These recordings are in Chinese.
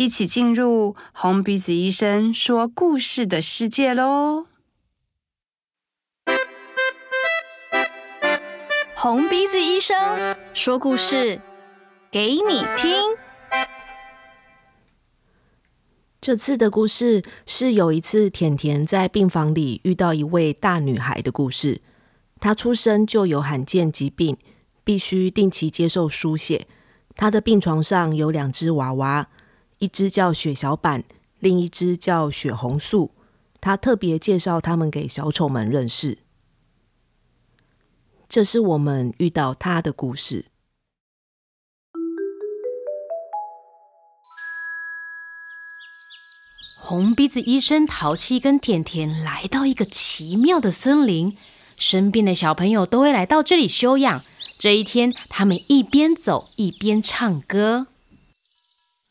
一起进入红鼻子医生说故事的世界喽！红鼻子医生说故事给你听。这次的故事是有一次甜甜在病房里遇到一位大女孩的故事。她出生就有罕见疾病，必须定期接受输血。她的病床上有两只娃娃。一只叫血小板，另一只叫血红素。他特别介绍他们给小丑们认识。这是我们遇到他的故事。红鼻子医生淘气跟甜甜来到一个奇妙的森林，生病的小朋友都会来到这里休养。这一天，他们一边走一边唱歌。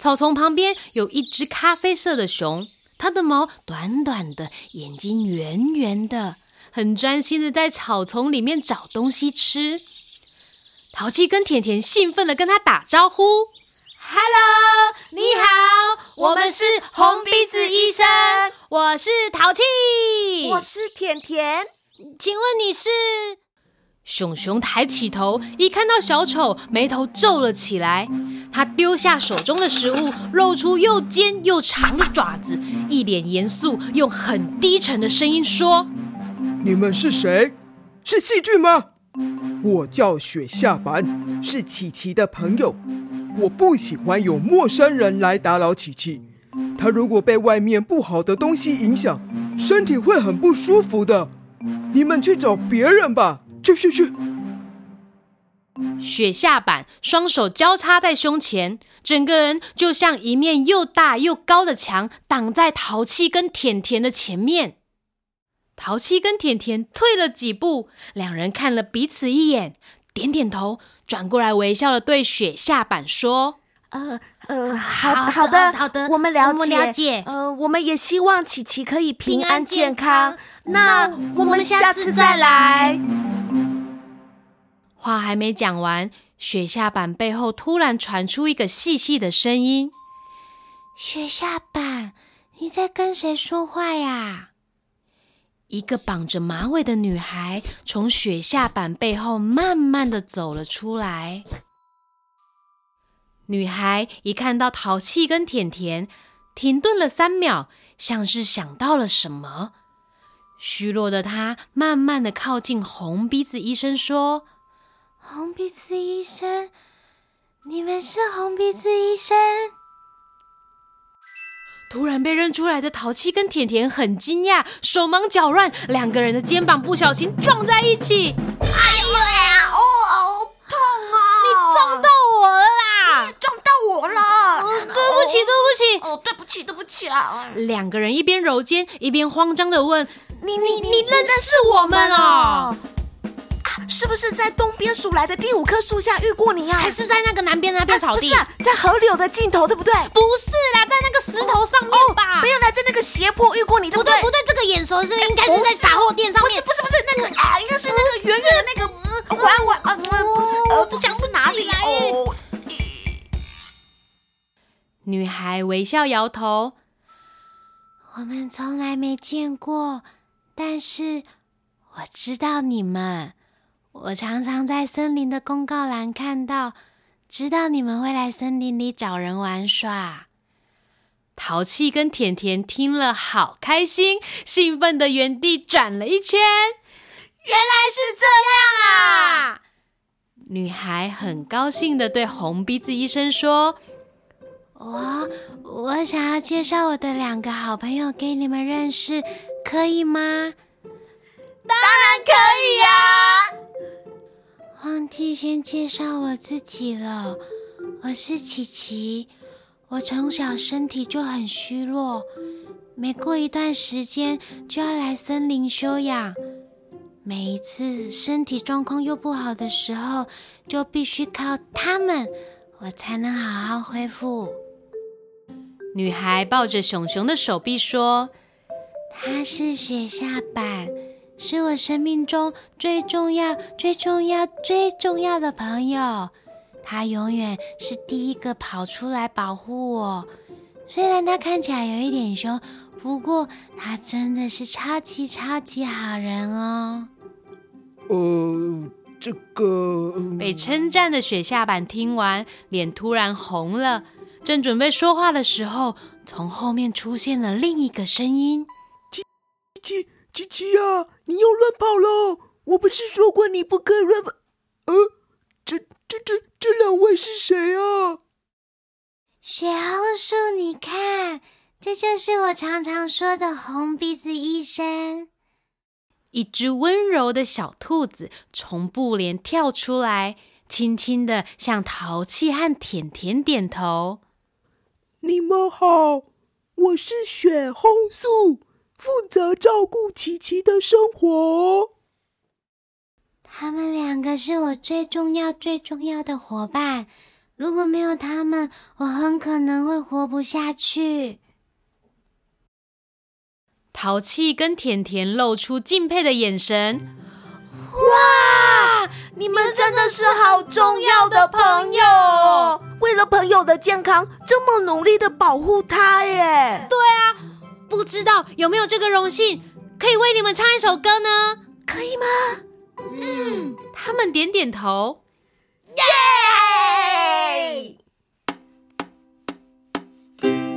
草丛旁边有一只咖啡色的熊，它的毛短短的，眼睛圆圆的，很专心的在草丛里面找东西吃。淘气跟甜甜兴奋的跟它打招呼：“Hello，你好，我们是红鼻子医生，我是淘气，我是甜甜，请问你是？”熊熊抬起头，一看到小丑，眉头皱了起来。他丢下手中的食物，露出又尖又长的爪子，一脸严肃，用很低沉的声音说：“你们是谁？是细菌吗？我叫雪下凡，是琪琪的朋友。我不喜欢有陌生人来打扰琪琪。他如果被外面不好的东西影响，身体会很不舒服的。你们去找别人吧。”去去去！雪下板双手交叉在胸前，整个人就像一面又大又高的墙，挡在淘气跟甜甜的前面。淘气跟甜甜退了几步，两人看了彼此一眼，点点头，转过来微笑的对雪下板说：“呃呃，好好的好的，我们了解，我们了解。呃，我们也希望琪琪可以平安健康。那我们下次再来。”话还没讲完，雪下板背后突然传出一个细细的声音：“雪下板，你在跟谁说话呀？”一个绑着马尾的女孩从雪下板背后慢慢的走了出来。女孩一看到淘气跟甜甜，停顿了三秒，像是想到了什么。虚弱的她慢慢的靠近红鼻子医生，说。红鼻子医生，你们是红鼻子医生？突然被认出来的淘气跟甜甜很惊讶，手忙脚乱，两个人的肩膀不小心撞在一起。哎呀，哦，好痛啊！你撞到我了啦！你也撞到我了！哦，对不起，对不起，哦，对不起，对不起啊！两个人一边揉肩，一边慌张的问：“你你你认识我们哦？”是不是在东边数来的第五棵树下遇过你呀？还是在那个南边那片草地？不是，在河流的尽头，对不对？不是啦，在那个石头上面吧？没有啦，在那个斜坡遇过你，对不对？不对，不对，这个眼熟是应该是在杂货店上面。不是，不是，不是那个啊，应该是那个圆圆的那个弯弯啊，不是，呃，不想是哪里哦？女孩微笑摇头，我们从来没见过，但是我知道你们。我常常在森林的公告栏看到，知道你们会来森林里找人玩耍。淘气跟甜甜听了好开心，兴奋的原地转了一圈。原来是这样啊！女孩很高兴的对红鼻子医生说：“我我想要介绍我的两个好朋友给你们认识，可以吗？”“当然可以呀！”忘记先介绍我自己了，我是琪琪。我从小身体就很虚弱，每过一段时间就要来森林休养。每一次身体状况又不好的时候，就必须靠他们，我才能好好恢复。女孩抱着熊熊的手臂说：“他是雪下板，是我生命中最重要、最重要、最重要的朋友。”他永远是第一个跑出来保护我，虽然他看起来有一点凶，不过他真的是超级超级好人哦。呃，这个被称赞的雪下板听完，脸突然红了，正准备说话的时候，从后面出现了另一个声音：“琪琪琪琪呀，你又乱跑了！我不是说过你不可以乱跑？呃，这这这。”这两位是谁啊？雪红树，你看，这就是我常常说的红鼻子医生。一只温柔的小兔子从布帘跳出来，轻轻的向淘气和甜甜点头。你们好，我是雪红树，负责照顾琪琪的生活。他们两个是我最重要、最重要的伙伴。如果没有他们，我很可能会活不下去。淘气跟甜甜露出敬佩的眼神。哇，你们真的是好重要的朋友！为了朋友的健康，这么努力的保护他耶。对啊，不知道有没有这个荣幸，可以为你们唱一首歌呢？可以吗？嗯，他们点点头，耶！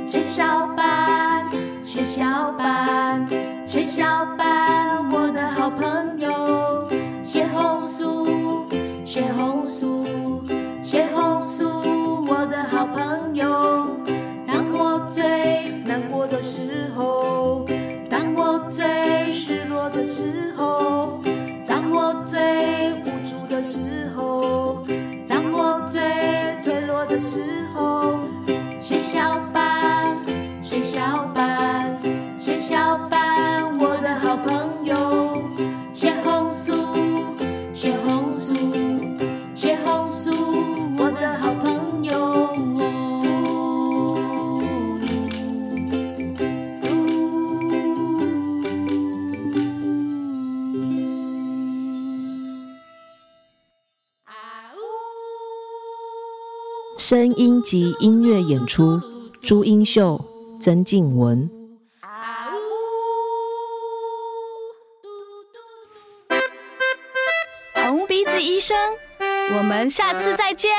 雪小班，学小班，学小班，我的好朋友。雪红树，雪红树，雪红树，我的好朋友。声音及音乐演出：朱英秀、曾静文。红鼻子医生，我们下次再见。